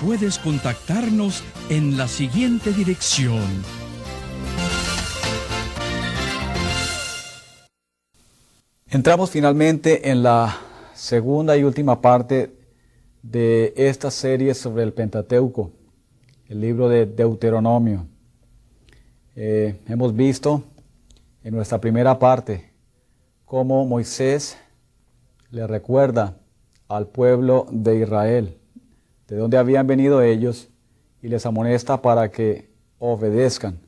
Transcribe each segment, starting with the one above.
puedes contactarnos en la siguiente dirección. Entramos finalmente en la segunda y última parte de esta serie sobre el Pentateuco, el libro de Deuteronomio. Eh, hemos visto en nuestra primera parte cómo Moisés le recuerda al pueblo de Israel de dónde habían venido ellos y les amonesta para que obedezcan.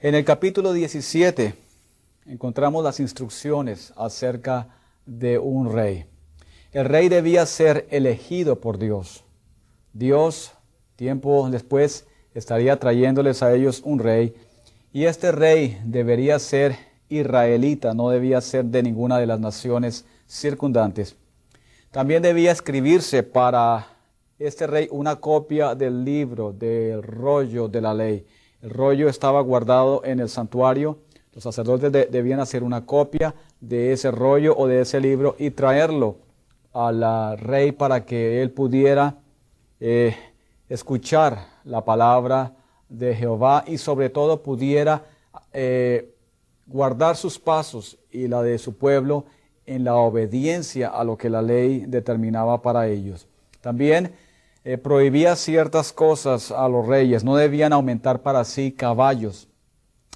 En el capítulo 17 encontramos las instrucciones acerca de un rey. El rey debía ser elegido por Dios. Dios, tiempo después, estaría trayéndoles a ellos un rey y este rey debería ser israelita, no debía ser de ninguna de las naciones circundantes. También debía escribirse para este rey una copia del libro, del rollo de la ley. El rollo estaba guardado en el santuario. Los sacerdotes debían hacer una copia de ese rollo o de ese libro y traerlo al rey para que él pudiera eh, escuchar la palabra de Jehová y sobre todo pudiera eh, guardar sus pasos y la de su pueblo en la obediencia a lo que la ley determinaba para ellos. También eh, prohibía ciertas cosas a los reyes, no debían aumentar para sí caballos.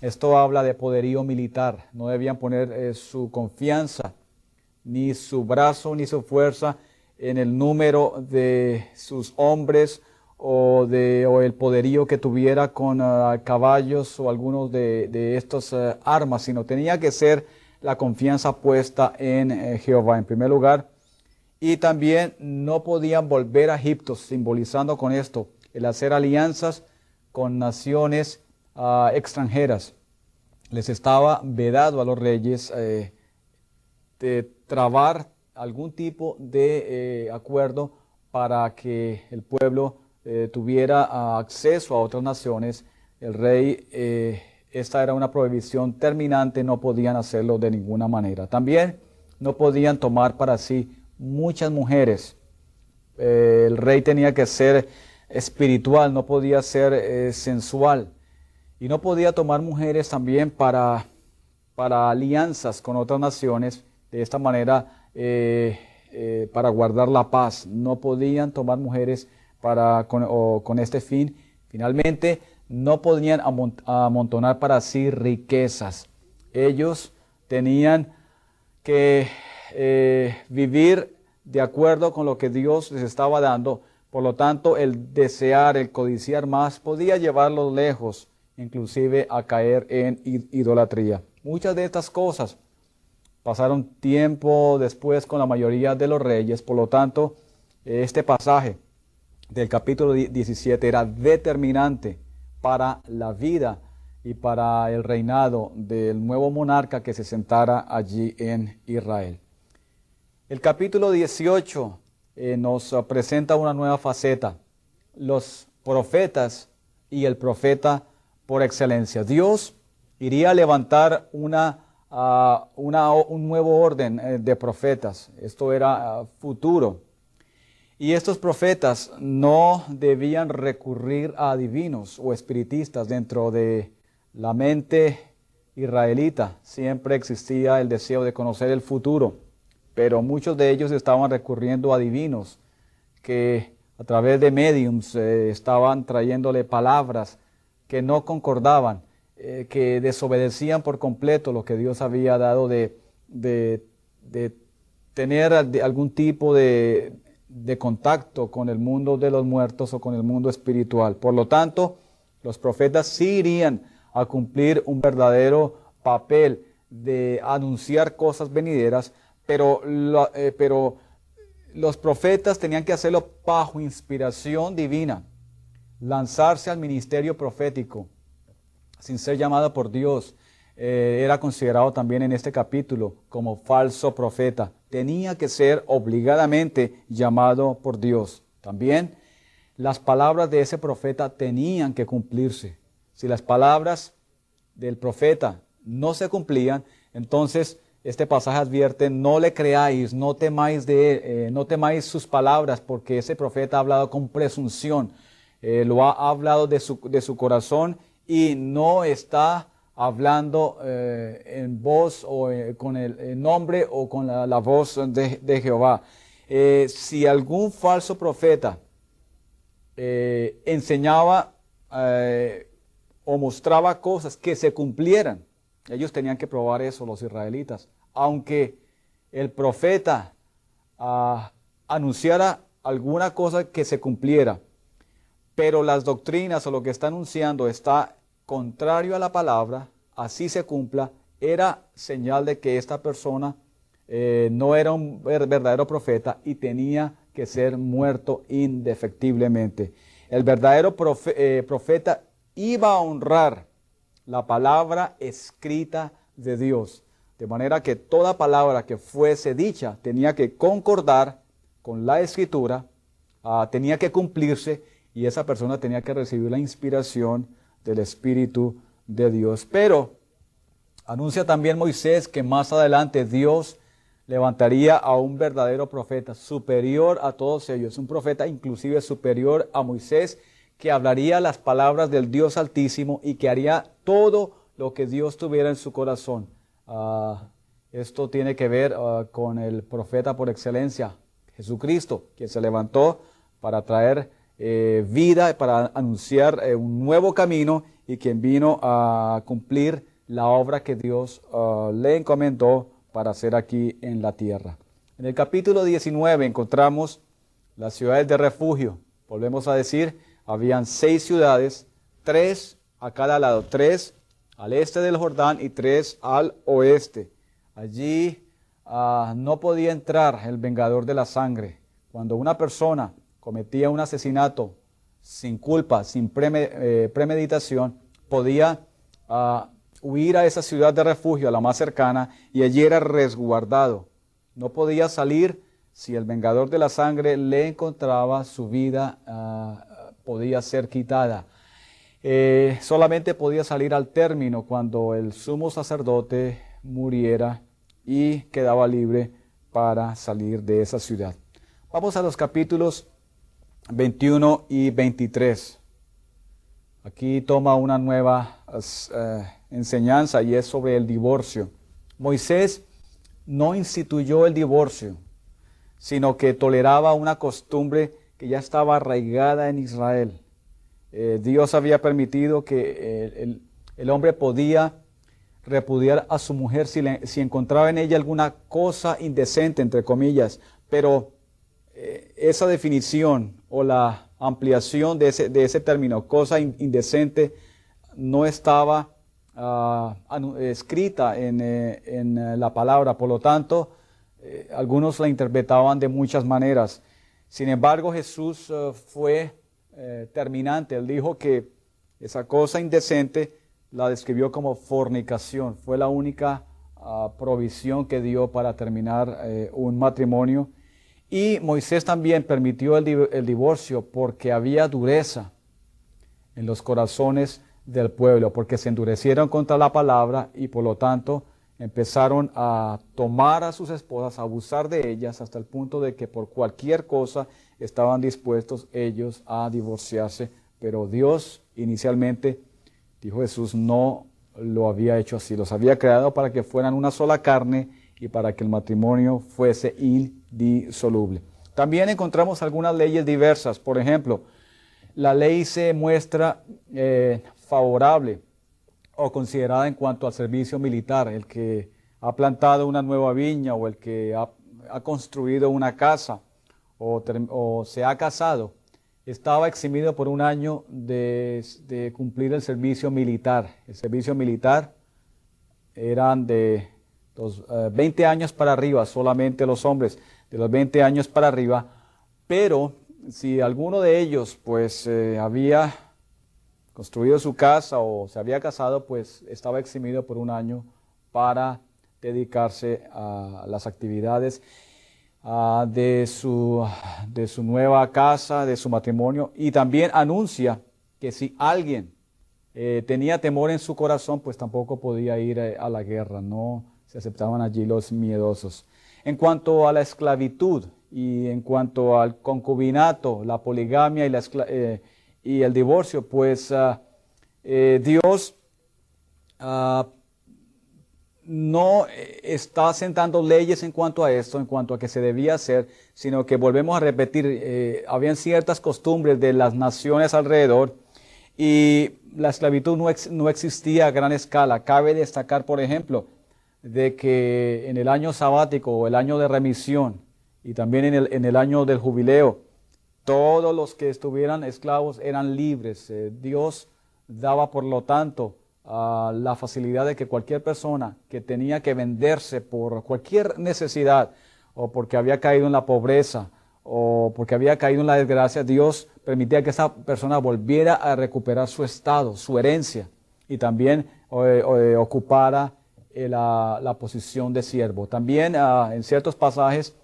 Esto habla de poderío militar, no debían poner eh, su confianza, ni su brazo, ni su fuerza en el número de sus hombres o, de, el poderío que tuviera con ah, caballos o algunos de, de estas eh, armas, sino tenía que ser la confianza puesta en Jehová. En primer lugar, y también no podían volver a Egipto, simbolizando con esto el hacer alianzas con naciones ah, extranjeras. Les estaba vedado a los reyes eh, de trabar algún tipo de eh, acuerdo para que el pueblo eh, tuviera ah, acceso a otras naciones. El rey, esta era una prohibición terminante, no podían hacerlo de ninguna manera. También no podían tomar para sí muchas mujeres. Eh, el rey tenía que ser espiritual, no podía ser eh, sensual. Y no podía tomar mujeres también para, para alianzas con otras naciones, de esta manera eh, para guardar la paz. No podían tomar mujeres para, con, con este fin. Finalmente, no podían amontonar para sí riquezas. Ellos tenían que vivir de acuerdo con lo que Dios les estaba dando. Por lo tanto, el desear, el codiciar más, podía llevarlos lejos, inclusive a caer en idolatría. Muchas de estas cosas pasaron tiempo después con la mayoría de los reyes. Por lo tanto, este pasaje del capítulo 17 era determinante para la vida y para el reinado del nuevo monarca que se sentara allí en Israel. El capítulo 18 eh, nos presenta una nueva faceta, los profetas y el profeta por excelencia. Dios iría a levantar una, ah, un nuevo orden eh, de profetas. Esto era ah, futuro. Y estos profetas no debían recurrir a divinos o espiritistas dentro de la mente israelita. Siempre existía el deseo de conocer el futuro pero muchos de ellos estaban recurriendo a divinos que a través de mediums eh, estaban trayéndole palabras que no concordaban, eh, que desobedecían por completo lo que Dios había dado de, tener algún tipo de, de contacto con el mundo de los muertos o con el mundo espiritual. Por lo tanto, los profetas sí irían a cumplir un verdadero papel de anunciar cosas venideras, pero, eh, pero los profetas tenían que hacerlo bajo inspiración divina, lanzarse al ministerio profético sin ser llamado por Dios. Eh, era considerado también en este capítulo como falso profeta. Tenía que ser obligadamente llamado por Dios. También las palabras de ese profeta tenían que cumplirse. Si las palabras del profeta no se cumplían, entonces este pasaje advierte, no le creáis, no temáis, de, eh, no temáis sus palabras, porque ese profeta ha hablado con presunción, eh, lo ha, hablado de su, de su, corazón y no está hablando eh, en voz o con el, nombre o con la, voz de, de Jehová. si algún falso profeta enseñaba o mostraba cosas que se cumplieran, ellos tenían que probar eso, los israelitas. Aunque el profeta ah, anunciara alguna cosa que se cumpliera, pero las doctrinas o lo que está anunciando está contrario a la palabra, así se cumpla, era señal de que esta persona eh, no era un verdadero profeta y tenía que ser muerto indefectiblemente. El verdadero eh, profeta iba a honrar la palabra escrita de Dios. De manera que toda palabra que fuese dicha tenía que concordar con la escritura, ah, tenía que cumplirse y esa persona tenía que recibir la inspiración del Espíritu de Dios. Pero anuncia también Moisés que más adelante Dios levantaría a un verdadero profeta superior a todos ellos, un profeta inclusive superior a Moisés que hablaría las palabras del Dios Altísimo y que haría todo lo que Dios tuviera en su corazón. Ah, esto tiene que ver ah, con el profeta por excelencia, Jesucristo, quien se levantó para traer eh, vida, para anunciar eh, un nuevo camino y quien vino a cumplir la obra que Dios ah, le encomendó para hacer aquí en la tierra. En el capítulo 19 encontramos las ciudades de refugio. Volvemos a decir, habían seis ciudades, tres a cada lado, tres al este del Jordán y tres al oeste. Allí ah, no podía entrar el vengador de la sangre. Cuando una persona cometía un asesinato sin culpa, sin eh, premeditación, podía ah, huir a esa ciudad de refugio, a la más cercana, y allí era resguardado. No podía salir si el vengador de la sangre le encontraba su vida ah, podía ser quitada. Eh, solamente podía salir al término cuando el sumo sacerdote muriera y quedaba libre para salir de esa ciudad. Vamos a los capítulos 21 y 23. Aquí toma una nueva eh, enseñanza y es sobre el divorcio. Moisés no instituyó el divorcio, sino que toleraba una costumbre que ya estaba arraigada en Israel. Eh, Dios había permitido que eh, el, hombre podía repudiar a su mujer si, encontraba en ella alguna cosa indecente, entre comillas, pero eh, esa definición o la ampliación de ese, término, cosa indecente, no estaba ah, escrita en, la palabra, por lo tanto, algunos la interpretaban de muchas maneras. Sin embargo, Jesús fue eh, terminante. Él dijo que esa cosa indecente la describió como fornicación. Fue la única ah, provisión que dio para terminar eh, un matrimonio. Y Moisés también permitió el divorcio porque había dureza en los corazones del pueblo, porque se endurecieron contra la palabra y por lo tanto empezaron a tomar a sus esposas, a abusar de ellas, hasta el punto de que por cualquier cosa estaban dispuestos ellos a divorciarse. Pero Dios inicialmente, dijo Jesús, no lo había hecho así. Los había creado para que fueran una sola carne y para que el matrimonio fuese indisoluble. También encontramos algunas leyes diversas. Por ejemplo, la ley se muestra eh, favorable o considerada en cuanto al servicio militar, el que ha plantado una nueva viña o el que ha, construido una casa o, se ha casado, estaba eximido por un año de, cumplir el servicio militar. El servicio militar eran de los, 20 eh, años para arriba, solamente los hombres, de los 20 años para arriba, pero si alguno de ellos pues eh, había construido su casa o se había casado, pues estaba eximido por un año para dedicarse a las actividades ah, de, su, de su nueva casa, de su matrimonio, y también anuncia que si alguien eh, tenía temor en su corazón, pues tampoco podía ir eh, a la guerra, no se aceptaban allí los miedosos. En cuanto a la esclavitud y en cuanto al concubinato, la poligamia y, eh, el divorcio, pues ah, Dios ah, no eh, está sentando leyes en cuanto a esto, en cuanto a que se debía hacer, sino que volvemos a repetir, eh, habían ciertas costumbres de las naciones alrededor y la esclavitud no, no, existía a gran escala. Cabe destacar, por ejemplo, de que en el año sabático o el año de remisión y también en el, en el año del jubileo, todos los que estuvieran esclavos eran libres. Eh, Dios daba, por lo tanto, la facilidad de que cualquier persona que tenía que venderse por cualquier necesidad o porque había caído en la pobreza o porque había caído en la desgracia, Dios permitía que esa persona volviera a recuperar su estado, su herencia y también eh, ocupara eh, la, posición de siervo. También ah, en ciertos pasajes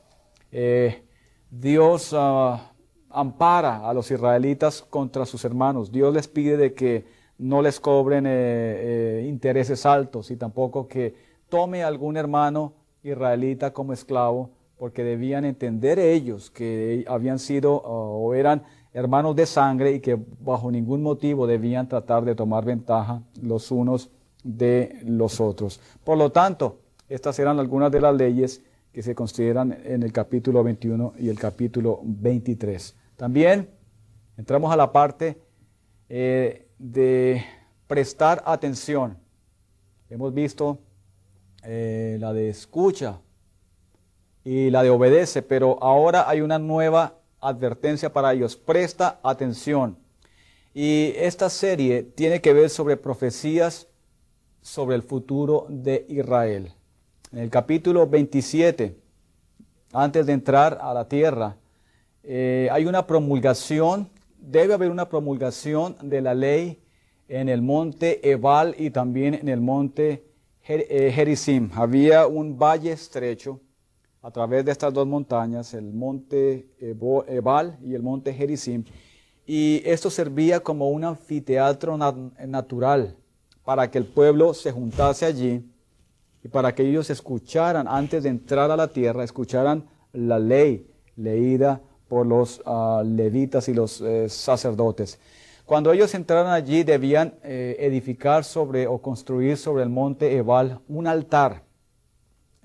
eh, Dios ah, ampara a los israelitas contra sus hermanos. Dios les pide de que no les cobren eh, eh, intereses altos y tampoco que tome algún hermano israelita como esclavo, porque debían entender ellos que habían sido o eran hermanos de sangre y que bajo ningún motivo debían tratar de tomar ventaja los unos de los otros. Por lo tanto, estas eran algunas de las leyes que se consideran en el capítulo 21 y el capítulo 23. También entramos a la parte eh, de prestar atención. Hemos visto eh, la de escucha y la de obedece, pero ahora hay una nueva advertencia para ellos. Presta atención. Y esta serie tiene que ver sobre profecías sobre el futuro de Israel. En el capítulo 27, antes de entrar a la tierra, eh, hay una promulgación debe haber una promulgación de la ley en el monte Ebal y también en el monte eh, Gerizim. Había un valle estrecho a través de estas dos montañas, el monte Ebal y el monte Gerizim, y esto servía como un anfiteatro natural para que el pueblo se juntase allí y para que ellos escucharan, antes de entrar a la tierra, escucharan la ley leída por los ah, levitas y los eh, sacerdotes. Cuando ellos entraron allí debían eh, edificar sobre o construir sobre el monte Ebal un altar.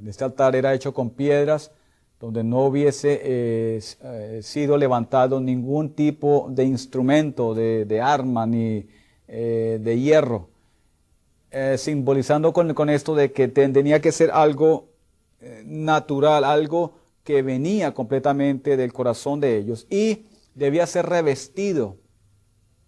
Este altar era hecho con piedras donde no hubiese eh, sido levantado ningún tipo de instrumento, de, arma ni de hierro, simbolizando con, con, esto de que tenía que ser algo natural, algo que venía completamente del corazón de ellos y debía ser revestido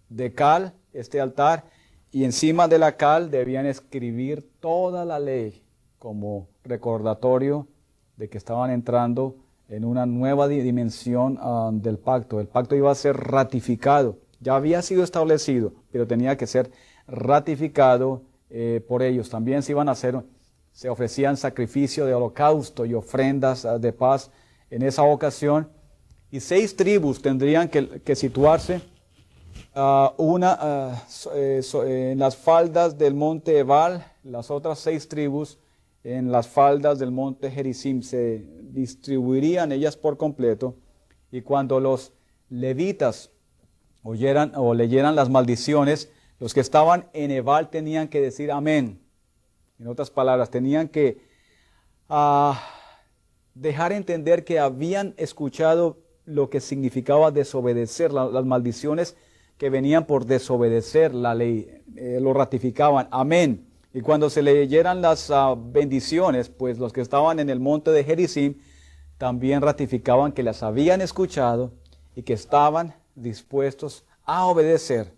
de cal este altar y encima de la cal debían escribir toda la ley como recordatorio de que estaban entrando en una nueva dimensión ah, del pacto. El pacto iba a ser ratificado, ya había sido establecido, pero tenía que ser ratificado eh, por ellos. También se iban a hacer se ofrecían sacrificio de holocausto y ofrendas ah, de paz en esa ocasión. Y seis tribus tendrían que, situarse ah, una ah, eh, en las faldas del monte Ebal, las otras seis tribus en las faldas del monte Gerizim. Se distribuirían ellas por completo. Y cuando los levitas oyeran o leyeran las maldiciones, los que estaban en Ebal tenían que decir amén en otras palabras, tenían que ah, dejar entender que habían escuchado lo que significaba desobedecer, las maldiciones que venían por desobedecer la ley, eh, lo ratificaban, amén. Y cuando se leyeran las ah, bendiciones, pues los que estaban en el monte de Gerizim también ratificaban que las habían escuchado y que estaban dispuestos a obedecer.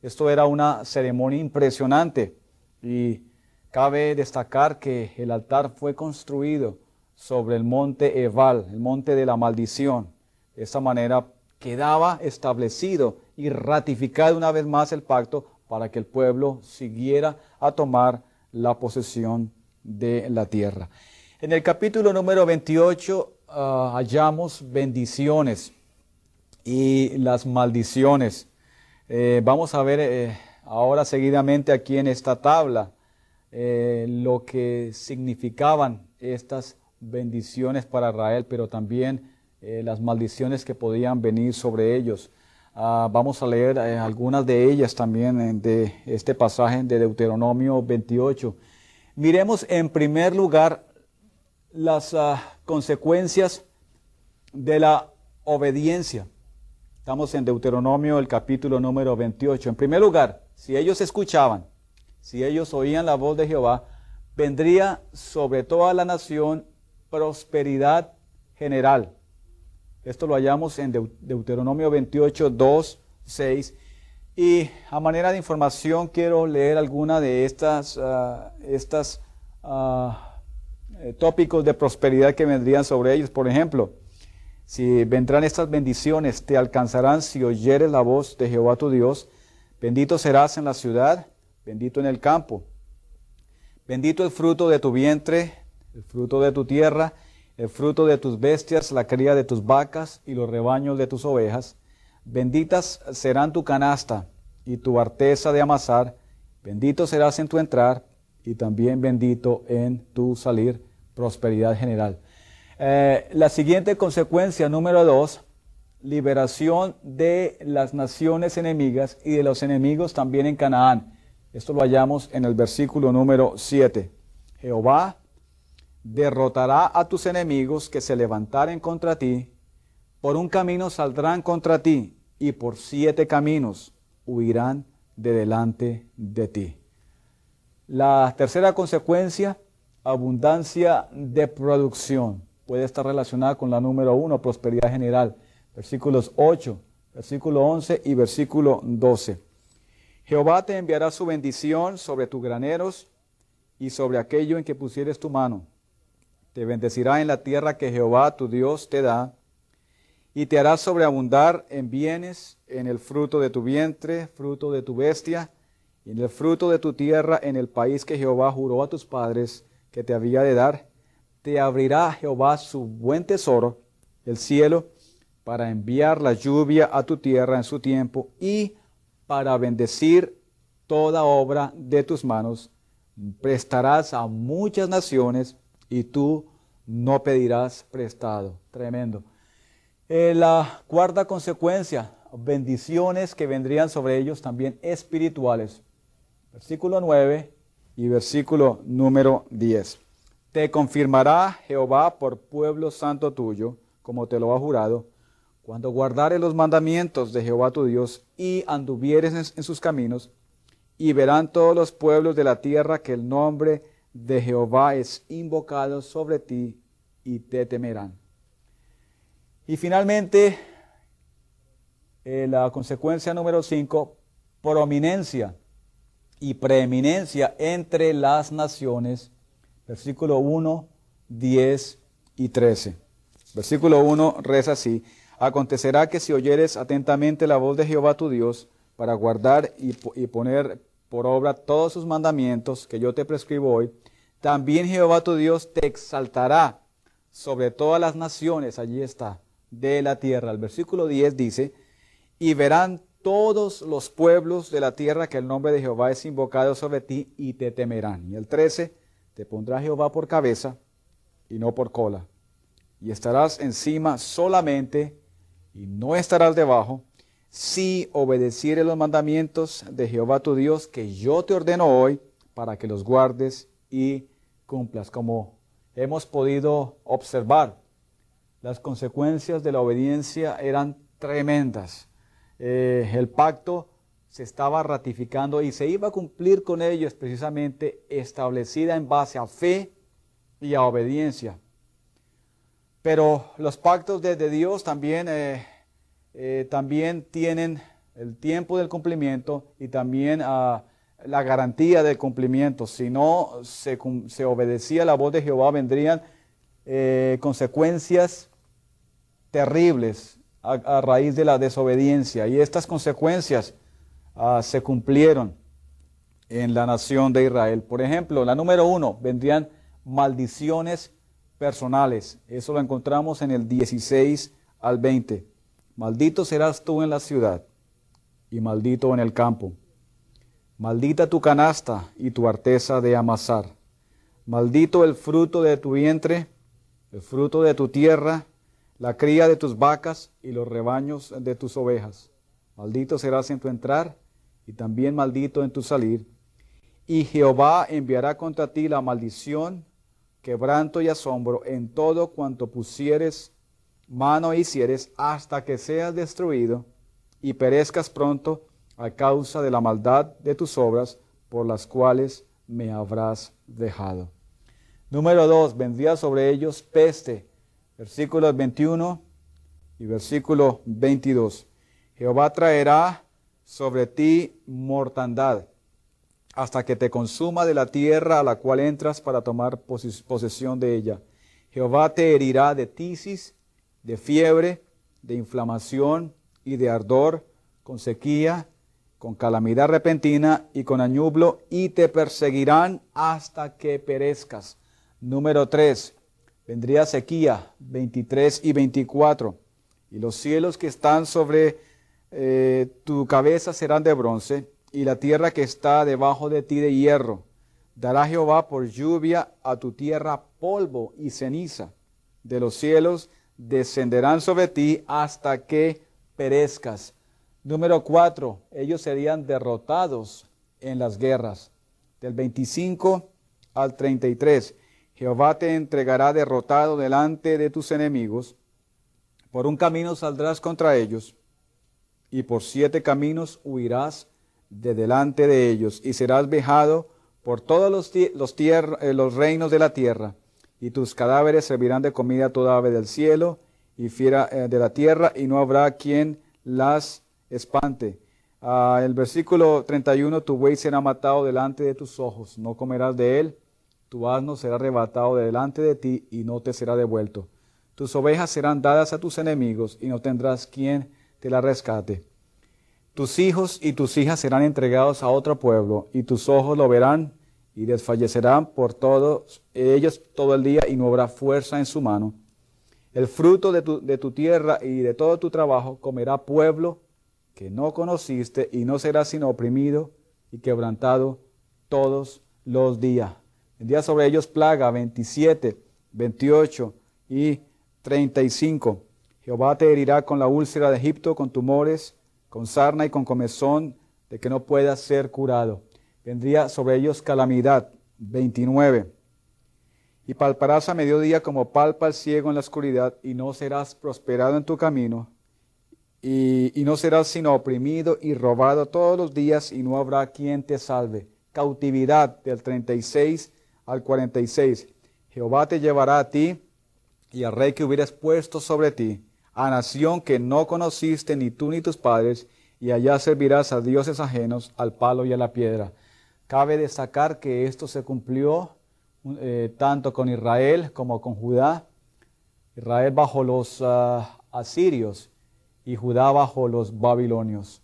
Esto era una ceremonia impresionante y cabe destacar que el altar fue construido sobre el monte Ebal, el monte de la maldición. De esta manera quedaba establecido y ratificado una vez más el pacto para que el pueblo siguiera a tomar la posesión de la tierra. En el capítulo número 28 ah, hallamos bendiciones y las maldiciones. Eh, vamos a ver eh, ahora seguidamente aquí en esta tabla eh, lo que significaban estas bendiciones para Israel, pero también las maldiciones que podían venir sobre ellos. Ah, vamos a leer algunas de ellas también de este pasaje de Deuteronomio 28. Miremos en primer lugar las ah, consecuencias de la obediencia. Estamos en Deuteronomio, el capítulo número 28. En primer lugar, si ellos escuchaban, si ellos oían la voz de Jehová, vendría sobre toda la nación prosperidad general. Esto lo hallamos en Deuteronomio 28, 2, 6. Y a manera de información quiero leer alguna de estas, eh, tópicos de prosperidad que vendrían sobre ellos. Por ejemplo, si vendrán estas bendiciones, te alcanzarán si oyeres la voz de Jehová tu Dios. Bendito serás en la ciudad, bendito en el campo. Bendito el fruto de tu vientre, el fruto de tu tierra, el fruto de tus bestias, la cría de tus vacas y los rebaños de tus ovejas Benditas serán tu canasta y tu arteza de amasar, bendito serás en tu entrar y también bendito en tu salir, prosperidad general. Eh, la siguiente consecuencia, número dos, liberación de las naciones enemigas y de los enemigos también en Canaán. Esto lo hallamos en el versículo número 7. Jehová derrotará a tus enemigos que se levantaren contra ti por un camino saldrán contra ti y por siete caminos huirán de delante de ti. La tercera consecuencia, abundancia de producción, puede estar relacionada con la número uno, prosperidad general, versículos 8, versículo 11 y versículo 12. Jehová te enviará su bendición sobre tus graneros y sobre aquello en que pusieres tu mano. Te bendecirá en la tierra que Jehová tu Dios te da y te harás sobreabundar en bienes, en el fruto de tu vientre, fruto de tu bestia, y en el fruto de tu tierra, en el país que Jehová juró a tus padres que te había de dar. Te abrirá Jehová su buen tesoro, el cielo, para enviar la lluvia a tu tierra en su tiempo y para bendecir toda obra de tus manos. Prestarás a muchas naciones y tú no pedirás prestado. Tremendo. Eh, la cuarta consecuencia, bendiciones que vendrían sobre ellos también espirituales. Versículo 9 y versículo número 10. Te confirmará Jehová por pueblo santo tuyo, como te lo ha jurado, cuando guardares los mandamientos de Jehová tu Dios y anduvieres en sus caminos, y verán todos los pueblos de la tierra que el nombre de Jehová es invocado sobre ti y te temerán. Y finalmente, eh, la consecuencia número 5, prominencia y preeminencia entre las naciones. Versículo 1, 10 y 13. Versículo 1 reza así. Acontecerá que si oyeres atentamente la voz de Jehová tu Dios para guardar y, y poner por obra todos sus mandamientos que yo te prescribo hoy, también Jehová tu Dios te exaltará sobre todas las naciones, allí está, de la tierra. El versículo 10 dice, y verán todos los pueblos de la tierra que el nombre de Jehová es invocado sobre ti y te temerán. Y el 13, te pondrá Jehová por cabeza y no por cola. Y estarás encima solamente y no estarás debajo si obedecieres los mandamientos de Jehová tu Dios que yo te ordeno hoy para que los guardes y cumplas. Como hemos podido observar, las consecuencias de la obediencia eran tremendas. Eh, el pacto se estaba ratificando y se iba a cumplir con ellos precisamente establecida en base a fe y a obediencia. Pero los pactos de, Dios también, eh, eh, también tienen el tiempo del cumplimiento y también ah, la garantía del cumplimiento. Si no se, obedecía la voz de Jehová, vendrían eh, consecuencias terribles a, raíz de la desobediencia. Y estas consecuencias ah, se cumplieron en la nación de Israel. Por ejemplo, la número uno, vendrían maldiciones personales. Eso lo encontramos en el 16 al 20. Maldito serás tú en la ciudad y maldito en el campo. Maldita tu canasta y tu arteza de amasar. Maldito el fruto de tu vientre, el fruto de tu tierra, la cría de tus vacas y los rebaños de tus ovejas. Maldito serás en tu entrar y también maldito en tu salir. Y Jehová enviará contra ti la maldición, quebranto y asombro en todo cuanto pusieres mano hicieres hasta que seas destruido y perezcas pronto a causa de la maldad de tus obras por las cuales me habrás dejado. Número 2. Vendría sobre ellos peste. Versículos 21 y versículo 22. Jehová traerá sobre ti mortandad hasta que te consuma de la tierra a la cual entras para tomar posesión de ella. Jehová te herirá de tisis, de fiebre, de inflamación y de ardor, con sequía, con calamidad repentina y con añublo, y te perseguirán hasta que perezcas. Número 3. Vendría sequía, 23 y 24. Y los cielos que están sobre eh, tu cabeza serán de bronce, y la tierra que está debajo de ti de hierro. Dará Jehová por lluvia a tu tierra polvo y ceniza. De los cielos descenderán sobre ti hasta que perezcas. Número cuatro, ellos serían derrotados en las guerras. Del 25 al 33, Jehová te entregará derrotado delante de tus enemigos. Por un camino saldrás contra ellos, y por siete caminos huirás de delante de ellos, y serás vejado por todos los, los, eh, los reinos de la tierra, y tus cadáveres servirán de comida a toda ave del cielo y fiera eh, de la tierra, y no habrá quien las espante. Ah, el versículo 31, tu buey será matado delante de tus ojos, no comerás de él, tu asno será arrebatado delante de ti y no te será devuelto. Tus ovejas serán dadas a tus enemigos y no tendrás quien te la rescate. Tus hijos y tus hijas serán entregados a otro pueblo y tus ojos lo verán y desfallecerán por todos ellos todo el día y no habrá fuerza en su mano. El fruto de tu, tierra y de todo tu trabajo comerá pueblo que no conociste y no será sino oprimido y quebrantado todos los días. día sobre ellos plaga 27, 28 y 35. Jehová te herirá con la úlcera de Egipto, con tumores, con sarna y con comezón, de que no puedas ser curado. Vendría sobre ellos calamidad 29. Y palparás a mediodía como palpa el ciego en la oscuridad, y no serás prosperado en tu camino, y, no serás sino oprimido y robado todos los días, y no habrá quien te salve. Cautividad del 36 al 46. Jehová te llevará a ti y al rey que hubieras puesto sobre ti, a nación que no conociste ni tú ni tus padres, y allá servirás a dioses ajenos, al palo y a la piedra. Cabe destacar que esto se cumplió eh, tanto con Israel como con Judá. Israel bajo los ah, asirios y Judá bajo los babilonios.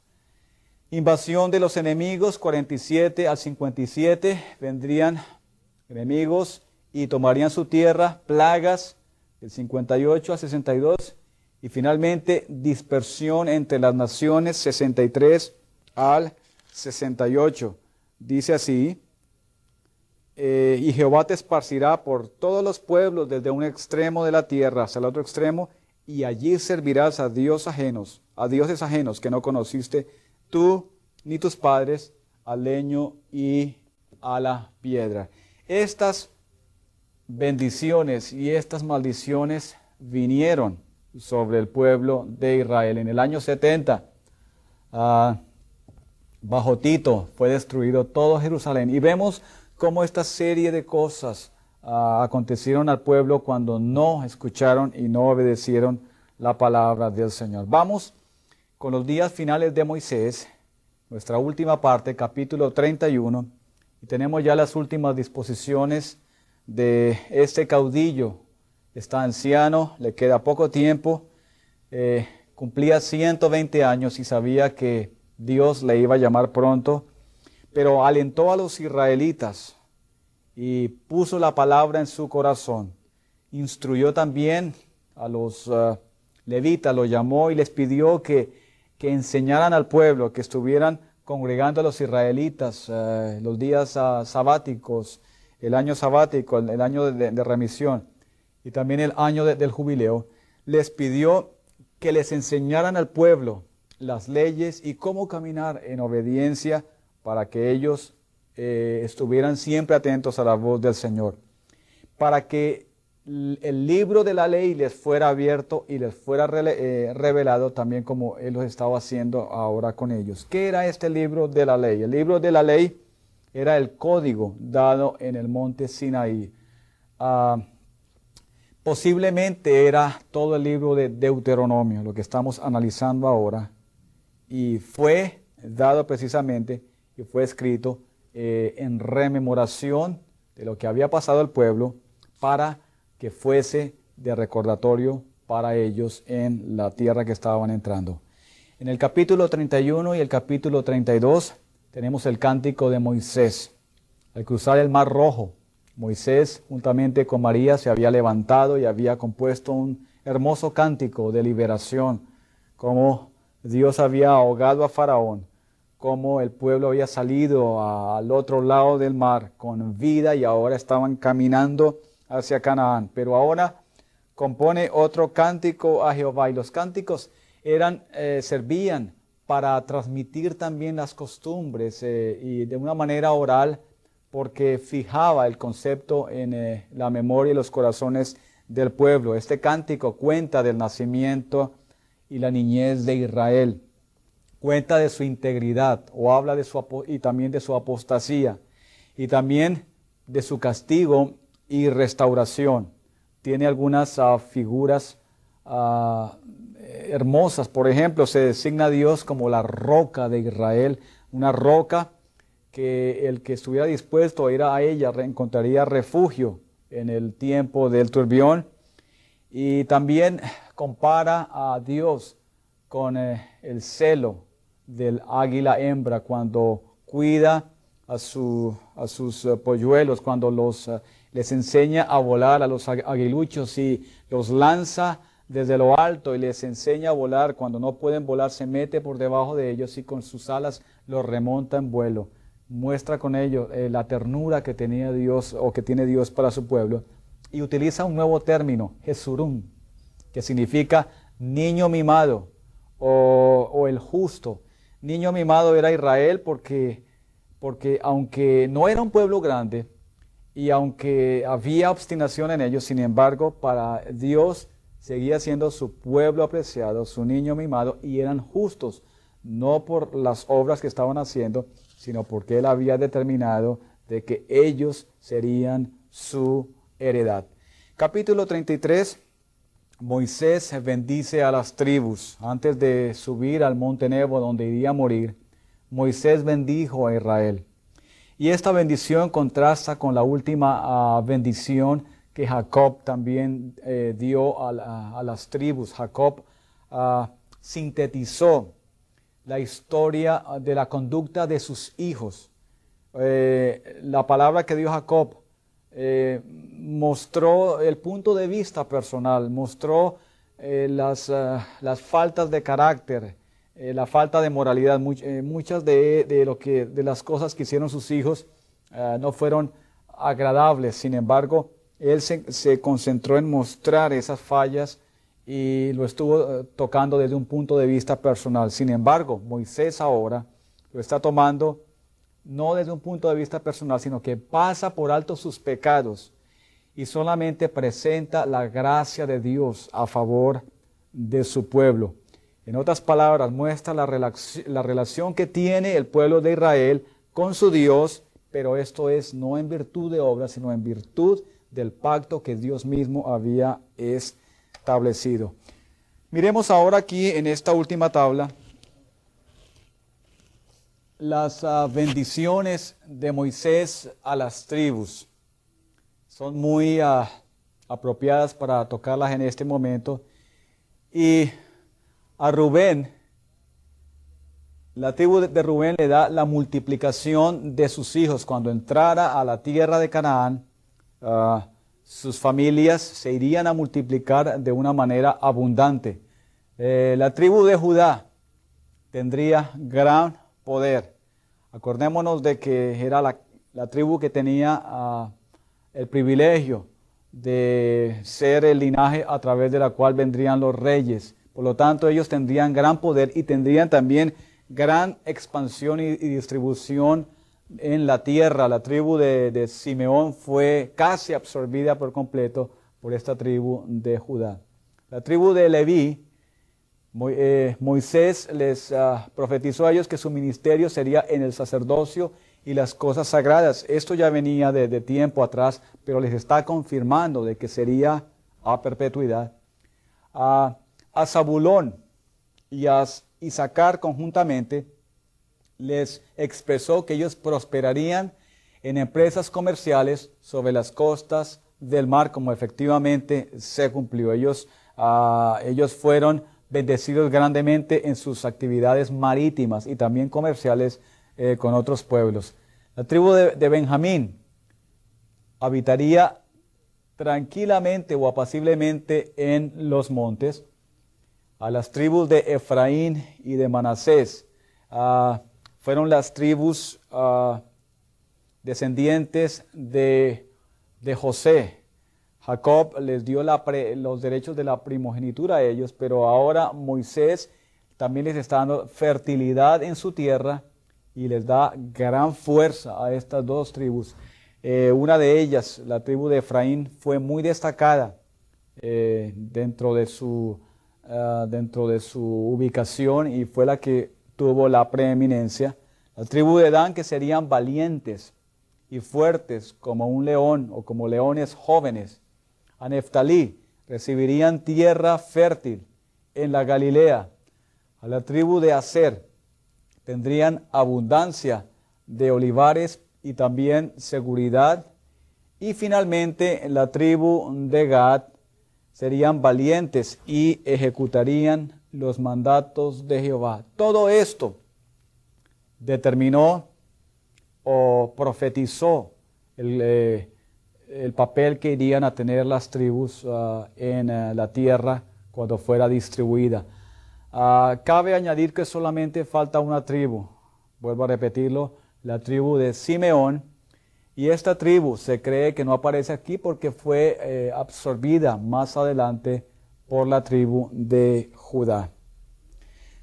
Invasión de los enemigos, 47 al 57, vendrían enemigos y tomarían su tierra, plagas, del 58 al 62, y finalmente dispersión entre las naciones, 63 al 68. Dice así, eh, y Jehová te esparcirá por todos los pueblos desde un extremo de la tierra hasta el otro extremo, y allí servirás a dios ajenos, a dioses ajenos que no conociste tú ni tus padres, al leño y a la piedra. Estas bendiciones y estas maldiciones vinieron sobre el pueblo de Israel. En el año 70, ah, bajo Tito, fue destruido todo Jerusalén. Y vemos cómo esta serie de cosas ah, acontecieron al pueblo cuando no escucharon y no obedecieron la palabra del Señor. Vamos con los días finales de Moisés, nuestra última parte, capítulo 31, y tenemos ya las últimas disposiciones de este caudillo. Está anciano, le queda poco tiempo, eh, cumplía 120 años y sabía que Dios le iba a llamar pronto, pero alentó a los israelitas y puso la palabra en su corazón. Instruyó también a los uh, levitas, los llamó y les pidió que, que enseñaran al pueblo, que estuvieran congregando a los israelitas uh, los días uh, sabáticos, el año sabático, el, año de, remisión y también el año del jubileo. Les pidió que les enseñaran al pueblo las leyes y cómo caminar en obediencia para que ellos eh, estuvieran siempre atentos a la voz del Señor, para que el libro de la ley les fuera abierto y les fuera eh, revelado también como Él lo estaba haciendo ahora con ellos. ¿Qué era este libro de la ley? El libro de la ley era el código dado en el monte Sinaí. Ah, posiblemente era todo el libro de Deuteronomio, lo que estamos analizando ahora, y fue dado precisamente y fue escrito eh, en rememoración de lo que había pasado al pueblo para que fuese de recordatorio para ellos en la tierra que estaban entrando. En el capítulo 31 y el capítulo 32 tenemos el cántico de Moisés. Al cruzar el mar rojo, Moisés juntamente con María se había levantado y había compuesto un hermoso cántico de liberación, como Dios había ahogado a Faraón, como el pueblo había salido al otro lado del mar con vida y ahora estaban caminando hacia Canaán. Pero ahora compone otro cántico a Jehová y los cánticos eran, eh, servían para transmitir también las costumbres eh, y de una manera oral porque fijaba el concepto en eh, la memoria y los corazones del pueblo. Este cántico cuenta del nacimiento y la niñez de Israel. Cuenta de su integridad o habla de su y también de su apostasía y también de su castigo y restauración. Tiene algunas ah, figuras ah, hermosas. Por ejemplo, se designa a Dios como la roca de Israel, una roca que el que estuviera dispuesto a ir a ella encontraría refugio en el tiempo del turbión. Y también compara a Dios con eh, el celo del águila hembra cuando cuida a, su, a sus eh, polluelos, cuando los, eh, les enseña a volar a los aguiluchos y los lanza desde lo alto y les enseña a volar. Cuando no pueden volar, se mete por debajo de ellos y con sus alas los remonta en vuelo. Muestra con ello la ternura que tenía Dios o que tiene Dios para su pueblo y utiliza un nuevo término, Jesurum, que significa niño mimado o, el justo. Niño mimado era Israel porque, porque aunque no era un pueblo grande y aunque había obstinación en ellos, sin embargo, para Dios seguía siendo su pueblo apreciado, su niño mimado, y eran justos, no por las obras que estaban haciendo, sino porque Él había determinado de que ellos serían su heredad. Capítulo 33. Moisés bendice a las tribus. Antes de subir al monte Nebo donde iría a morir, Moisés bendijo a Israel. Y esta bendición contrasta con la última ah, bendición que Jacob también eh, dio a, las tribus. Jacob ah, sintetizó la historia de la conducta de sus hijos. Eh, la palabra que dio Jacob eh, mostró el punto de vista personal, mostró eh, las, las, faltas de carácter, la falta de moralidad. muchas de, lo que, de las cosas que hicieron sus hijos no fueron agradables, sin embargo, él se, se, concentró en mostrar esas fallas y lo estuvo tocando desde un punto de vista personal. Sin embargo, Moisés ahora lo está tomando no desde un punto de vista personal, sino que pasa por alto sus pecados y solamente presenta la gracia de Dios a favor de su pueblo. En otras palabras, muestra la, relación que tiene el pueblo de Israel con su Dios, pero esto es no en virtud de obras, sino en virtud del pacto que Dios mismo había establecido. Miremos ahora aquí en esta última tabla las uh, bendiciones de Moisés a las tribus. Son muy uh, apropiadas para tocarlas en este momento. Y a Rubén, la tribu de Rubén le da la multiplicación de sus hijos. Cuando entrara a la tierra de Canaán, uh, sus familias se irían a multiplicar de una manera abundante. Eh, la tribu de Judá tendría gran poder. Acordémonos de que era la, tribu que tenía ah, el privilegio de ser el linaje a través de la cual vendrían los reyes. Por lo tanto, ellos tendrían gran poder y tendrían también gran expansión y, distribución en la tierra. La tribu de, de, Simeón fue casi absorbida por completo por esta tribu de Judá. La tribu de Leví eh, Moisés les ah, profetizó a ellos que su ministerio sería en el sacerdocio y las cosas sagradas. Esto ya venía de, tiempo atrás, pero les está confirmando de que sería a perpetuidad. a Zabulón y a Isaacar conjuntamente les expresó que ellos prosperarían en empresas comerciales sobre las costas del mar, como efectivamente se cumplió. Ellos, ah, ellos fueron bendecidos grandemente en sus actividades marítimas y también comerciales eh, con otros pueblos. La tribu de, Benjamín habitaría tranquilamente o apaciblemente en los montes. A las tribus de Efraín y de Manasés ah, fueron las tribus ah, descendientes de, de José, Jacob les dio los derechos de la primogenitura a ellos, pero ahora Moisés también les está dando fertilidad en su tierra y les da gran fuerza a estas dos tribus. Eh, una de ellas, la tribu de Efraín, fue muy destacada eh, dentro, de su, ah, dentro de su ubicación y fue la que tuvo la preeminencia. La tribu de Dan, que serían valientes y fuertes como un león o como leones jóvenes a Neftalí, recibirían tierra fértil en la Galilea. A la tribu de Aser tendrían abundancia de olivares y también seguridad. Y finalmente en la tribu de Gad serían valientes y ejecutarían los mandatos de Jehová. Todo esto determinó o profetizó el, eh, el papel que irían a tener las tribus ah, en ah, la tierra cuando fuera distribuida. Ah, cabe añadir que solamente falta una tribu, vuelvo a repetirlo, la tribu de Simeón, y esta tribu se cree que no aparece aquí porque fue eh, absorbida más adelante por la tribu de Judá.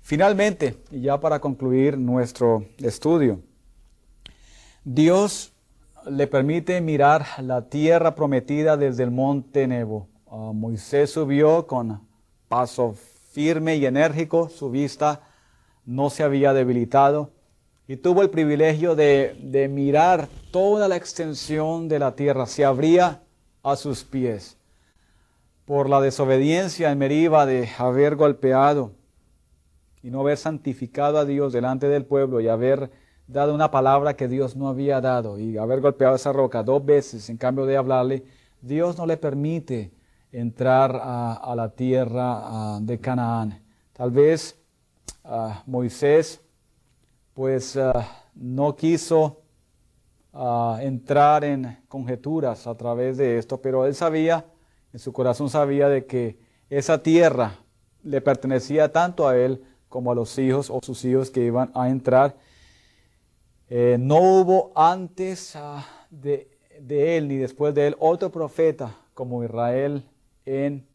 Finalmente, y ya para concluir nuestro estudio, Dios le permite mirar la tierra prometida desde el monte Nebo. Ah, Moisés subió con paso firme y enérgico, su vista no se había debilitado y tuvo el privilegio de, mirar toda la extensión de la tierra, se abría a sus pies. Por la desobediencia en Meriba de haber golpeado y no haber santificado a Dios delante del pueblo y haber dado una palabra que Dios no había dado y haber golpeado esa roca dos veces en cambio de hablarle, Dios no le permite entrar a, la tierra de Canaán. Tal vez Moisés pues no quiso entrar en conjeturas a través de esto, pero él sabía, en su corazón sabía de que esa tierra le pertenecía tanto a él como a los hijos o sus hijos que iban a entrar eh, no hubo antes ah, de, él ni después de él otro profeta como Israel en,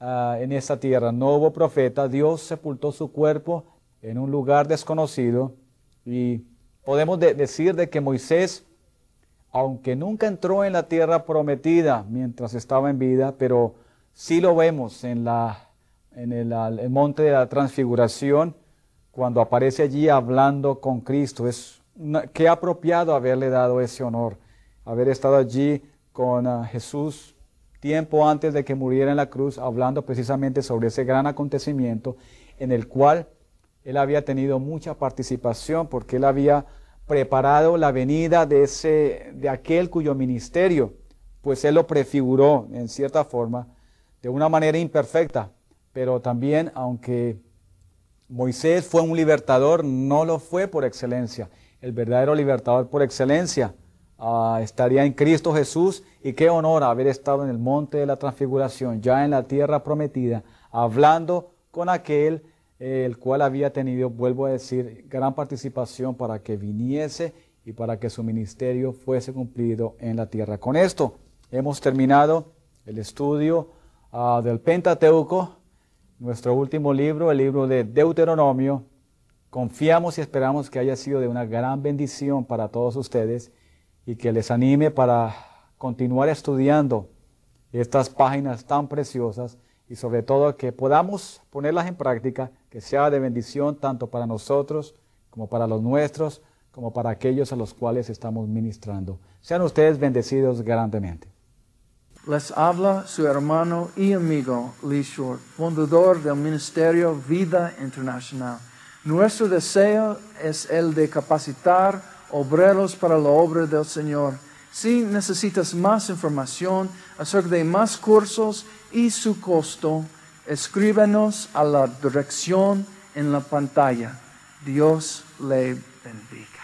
uh, en esa tierra. No hubo profeta. Dios sepultó su cuerpo en un lugar desconocido y podemos decir de que Moisés, aunque nunca entró en la tierra prometida mientras estaba en vida, pero sí lo vemos en, la, en el, monte de la transfiguración cuando aparece allí hablando con Cristo. Es qué apropiado haberle dado ese honor, haber estado allí con ah, Jesús tiempo antes de que muriera en la cruz, hablando precisamente sobre ese gran acontecimiento en el cual él había tenido mucha participación porque él había preparado la venida de, ese, de aquel cuyo ministerio, pues él lo prefiguró en cierta forma, de una manera imperfecta, pero también aunque Moisés fue un libertador, no lo fue por excelencia. El verdadero libertador por excelencia ah, estaría en Cristo Jesús y qué honor haber estado en el monte de la transfiguración, ya en la tierra prometida, hablando con aquel el cual había tenido, vuelvo a decir, gran participación para que viniese y para que su ministerio fuese cumplido en la tierra. Con esto hemos terminado el estudio ah, del Pentateuco nuestro último libro, el libro de Deuteronomio. Confiamos y esperamos que haya sido de una gran bendición para todos ustedes y que les anime para continuar estudiando estas páginas tan preciosas y sobre todo que podamos ponerlas en práctica, que sea de bendición tanto para nosotros como para los nuestros, como para aquellos a los cuales estamos ministrando. Sean ustedes bendecidos grandemente. Les habla su hermano y amigo Lee Short, fundador del Ministerio Vida Internacional. Nuestro deseo es el de capacitar obreros para la obra del Señor. Si necesitas más información acerca de más cursos y su costo, escríbenos a la dirección en la pantalla. Dios le bendiga.